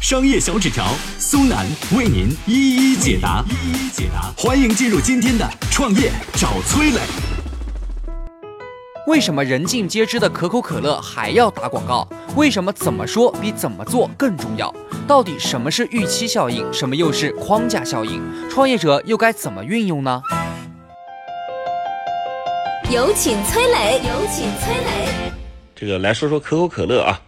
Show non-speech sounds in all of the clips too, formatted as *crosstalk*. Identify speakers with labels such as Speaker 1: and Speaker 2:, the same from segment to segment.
Speaker 1: 商业小纸条，苏南为您一一解答，一一解答。欢迎进入今天的创业找崔磊。
Speaker 2: 为什么人尽皆知的可口可乐还要打广告？为什么怎么说比怎么做更重要？到底什么是预期效应？什么又是框架效应？创业者又该怎么运用呢？
Speaker 3: 有请崔磊，有请崔磊。
Speaker 4: 这个来说说可口可乐啊。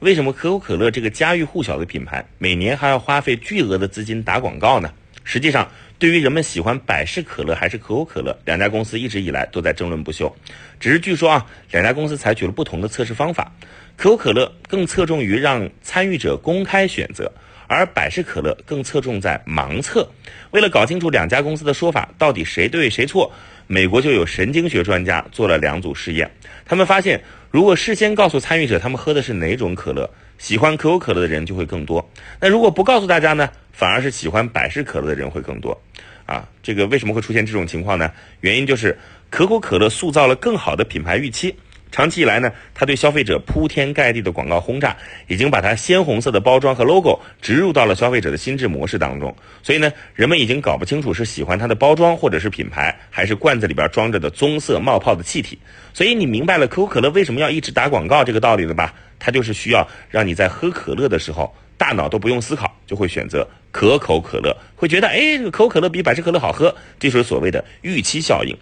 Speaker 4: 为什么可口可乐这个家喻户晓的品牌，每年还要花费巨额的资金打广告呢？实际上，对于人们喜欢百事可乐还是可口可乐，两家公司一直以来都在争论不休。只是据说啊，两家公司采取了不同的测试方法，可口可乐更侧重于让参与者公开选择，而百事可乐更侧重在盲测。为了搞清楚两家公司的说法到底谁对谁错，美国就有神经学专家做了两组试验，他们发现。如果事先告诉参与者他们喝的是哪种可乐，喜欢可口可乐的人就会更多。那如果不告诉大家呢，反而是喜欢百事可乐的人会更多。啊，这个为什么会出现这种情况呢？原因就是可口可乐塑造了更好的品牌预期。长期以来呢，它对消费者铺天盖地的广告轰炸，已经把它鲜红色的包装和 logo 植入到了消费者的心智模式当中。所以呢，人们已经搞不清楚是喜欢它的包装或者是品牌，还是罐子里边装着的棕色冒泡的气体。所以你明白了可口可乐为什么要一直打广告这个道理了吧？它就是需要让你在喝可乐的时候，大脑都不用思考，就会选择可口可乐，会觉得哎，这个可口可乐比百事可乐好喝，这就是所谓的预期效应。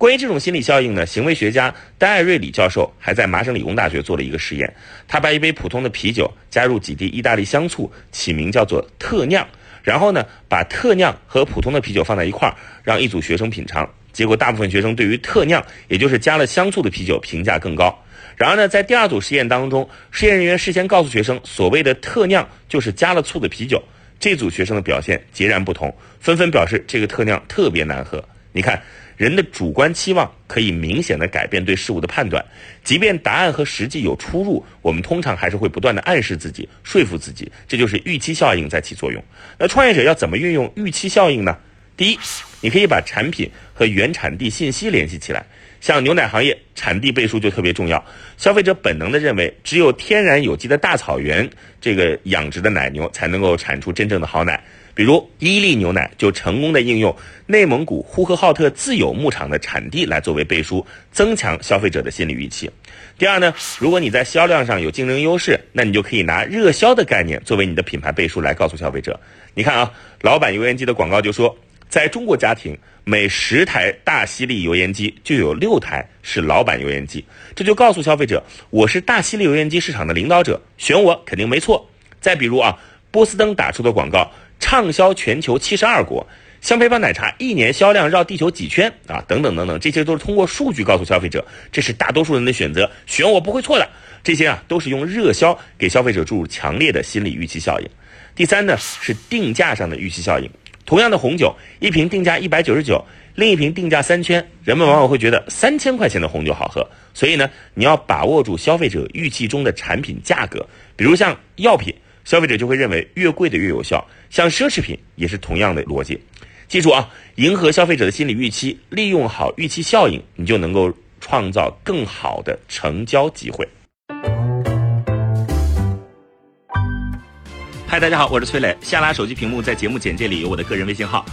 Speaker 4: 关于这种心理效应呢，行为学家丹艾瑞里教授还在麻省理工大学做了一个实验。他把一杯普通的啤酒加入几滴意大利香醋，起名叫做特酿，然后呢，把特酿和普通的啤酒放在一块儿，让一组学生品尝。结果，大部分学生对于特酿，也就是加了香醋的啤酒评价更高。然而呢，在第二组实验当中，实验人员事先告诉学生，所谓的特酿就是加了醋的啤酒。这组学生的表现截然不同，纷纷表示这个特酿特别难喝。你看。人的主观期望可以明显的改变对事物的判断，即便答案和实际有出入，我们通常还是会不断的暗示自己，说服自己，这就是预期效应在起作用。那创业者要怎么运用预期效应呢？第一，你可以把产品和原产地信息联系起来，像牛奶行业，产地背书就特别重要。消费者本能的认为，只有天然有机的大草原这个养殖的奶牛才能够产出真正的好奶。比如伊利牛奶就成功的应用内蒙古呼和浩特自有牧场的产地来作为背书，增强消费者的心理预期。第二呢，如果你在销量上有竞争优势，那你就可以拿热销的概念作为你的品牌背书来告诉消费者。你看啊，老板油烟机的广告就说，在中国家庭每十台大吸力油烟机就有六台是老板油烟机，这就告诉消费者，我是大吸力油烟机市场的领导者，选我肯定没错。再比如啊，波司登打出的广告。畅销全球七十二国，香妃帮奶茶一年销量绕地球几圈啊？等等等等，这些都是通过数据告诉消费者，这是大多数人的选择，选我不会错的。这些啊，都是用热销给消费者注入强烈的心理预期效应。第三呢，是定价上的预期效应。同样的红酒，一瓶定价一百九十九，另一瓶定价三千，人们往往会觉得三千块钱的红酒好喝。所以呢，你要把握住消费者预期中的产品价格，比如像药品。消费者就会认为越贵的越有效，像奢侈品也是同样的逻辑。记住啊，迎合消费者的心理预期，利用好预期效应，你就能够创造更好的成交机会。嗨，大家好，我是崔磊。下拉手机屏幕，在节目简介里有我的个人微信号。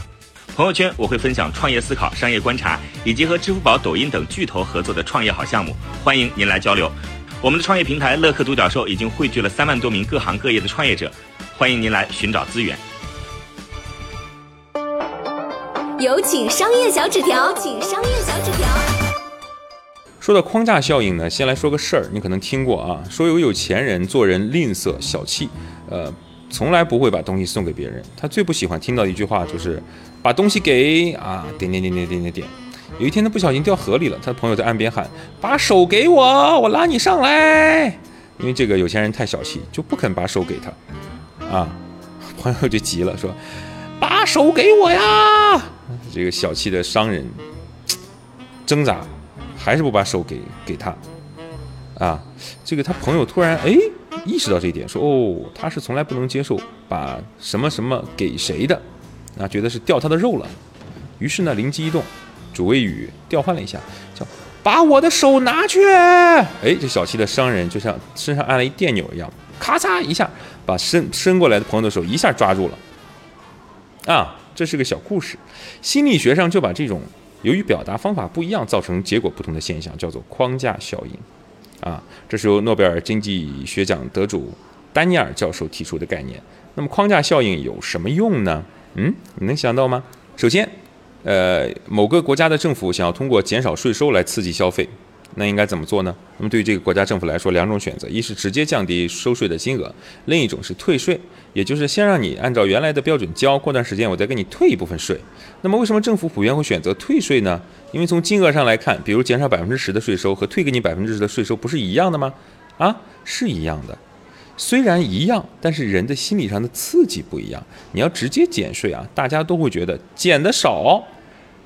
Speaker 4: 朋友圈我会分享创业思考、商业观察，以及和支付宝、抖音等巨头合作的创业好项目，欢迎您来交流。我们的创业平台乐客独角兽已经汇聚了三万多名各行各业的创业者，欢迎您来寻找资源。
Speaker 3: 有请商业小纸条，请商业小纸条。
Speaker 5: 说到框架效应呢，先来说个事儿，你可能听过啊，说有有钱人做人吝啬小气，呃，从来不会把东西送给别人。他最不喜欢听到一句话就是把东西给啊点点点点点点点。有一天，他不小心掉河里了。他的朋友在岸边喊：“把手给我，我拉你上来。”因为这个有钱人太小气，就不肯把手给他。啊，*laughs* 朋友就急了，说：“把手给我呀！这个小气的商人挣扎，还是不把手给给他啊？这个他朋友突然哎意识到这一点，说哦，他是从来不能接受把什么什么给谁的，啊，觉得是掉他的肉了。于是呢，灵机一动，主谓语调换了一下，叫把我的手拿去。哎，这小气的商人就像身上按了一电钮一样，咔嚓一下把伸伸过来的朋友的手一下抓住了。啊，这是个小故事，心理学上就把这种由于表达方法不一样造成结果不同的现象叫做框架效应。啊，这是由诺贝尔经济学奖得主丹尼尔教授提出的概念。那么框架效应有什么用呢？嗯，你能想到吗？首先，呃，某个国家的政府想要通过减少税收来刺激消费，那应该怎么做呢？那么对于这个国家政府来说，两种选择：一是直接降低收税的金额，另一种是退税，也就是先让你按照原来的标准交，过段时间我再给你退一部分税。那么为什么政府普遍会选择退税呢？因为从金额上来看，比如减少百分之十的税收和退给你百分之十的税收不是一样的吗？啊，是一样的。虽然一样，但是人的心理上的刺激不一样。你要直接减税啊，大家都会觉得减的少。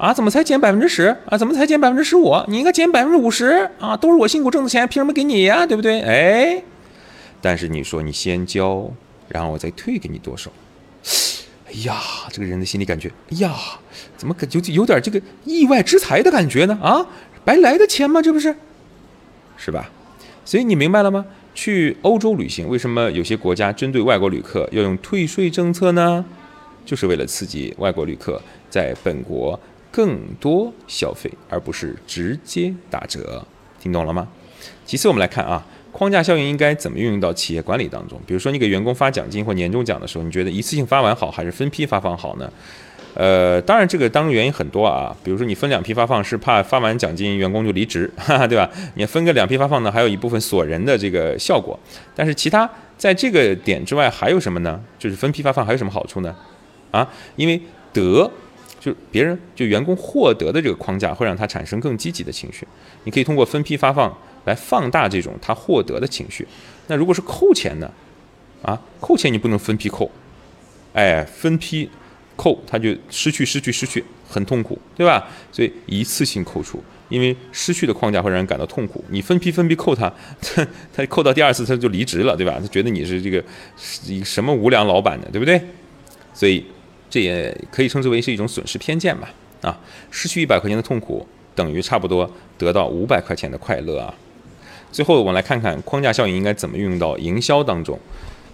Speaker 5: 啊，怎么才减百分之十啊？怎么才减百分之十五？你应该减百分之五十啊！都是我辛苦挣的钱，凭什么给你呀？对不对？哎，但是你说你先交，然后我再退给你多少？哎呀，这个人的心理感觉，哎呀，怎么感觉有点这个意外之财的感觉呢？啊，白来的钱吗？这不是，是吧？所以你明白了吗？去欧洲旅行，为什么有些国家针对外国旅客要用退税政策呢？就是为了刺激外国旅客在本国。更多消费，而不是直接打折，听懂了吗？其次，我们来看啊，框架效应应该怎么运用到企业管理当中？比如说，你给员工发奖金或年终奖的时候，你觉得一次性发完好，还是分批发放好呢？呃，当然，这个当中原因很多啊。比如说，你分两批发放是怕发完奖金员工就离职，*laughs* 哈哈，对吧？你分个两批发放呢，还有一部分锁人的这个效果。但是，其他在这个点之外还有什么呢？就是分批发放还有什么好处呢？啊，因为得。就别人就员工获得的这个框架会让他产生更积极的情绪，你可以通过分批发放来放大这种他获得的情绪。那如果是扣钱呢？啊，扣钱你不能分批扣，哎，分批扣他就失去失去失去，很痛苦，对吧？所以一次性扣除，因为失去的框架会让人感到痛苦。你分批分批扣他，他他扣到第二次他就离职了，对吧？他觉得你是这个 *laughs* 一个什么无良老板呢，对不对？所以。这也可以称之为是一种损失偏见吧，啊，失去一百块钱的痛苦等于差不多得到五百块钱的快乐啊。最后我们来看看框架效应应该怎么运用到营销当中。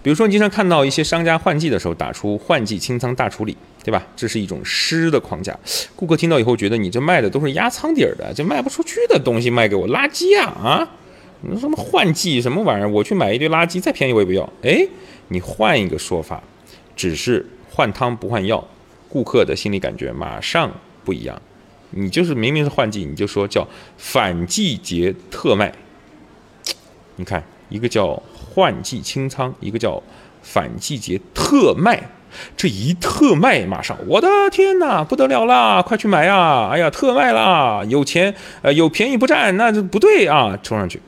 Speaker 5: 比如说，你经常看到一些商家换季的时候打出“换季清仓大处理”，对吧？这是一种湿的框架。顾客听到以后觉得你这卖的都是压仓底儿的，这卖不出去的东西卖给我垃圾啊啊！你什么换季什么玩意儿？我去买一堆垃圾，再便宜我也不要。哎，你换一个说法，只是。换汤不换药，顾客的心理感觉马上不一样。你就是明明是换季，你就说叫反季节特卖。你看，一个叫换季清仓，一个叫反季节特卖。这一特卖，马上我的天哪，不得了啦！快去买呀！哎呀，特卖啦！有钱呃有便宜不占，那就不对啊！冲上去，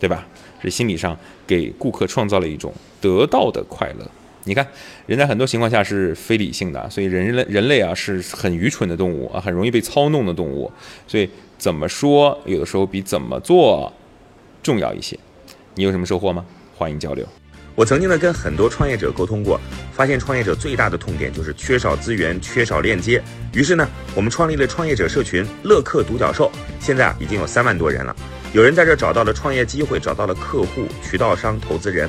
Speaker 5: 对吧？这心理上给顾客创造了一种得到的快乐。你看，人在很多情况下是非理性的，所以人类人类啊是很愚蠢的动物啊，很容易被操弄的动物。所以怎么说，有的时候比怎么做重要一些。你有什么收获吗？欢迎交流。
Speaker 4: 我曾经呢跟很多创业者沟通过，发现创业者最大的痛点就是缺少资源、缺少链接。于是呢，我们创立了创业者社群乐客独角兽，现在啊已经有三万多人了。有人在这找到了创业机会，找到了客户、渠道商、投资人。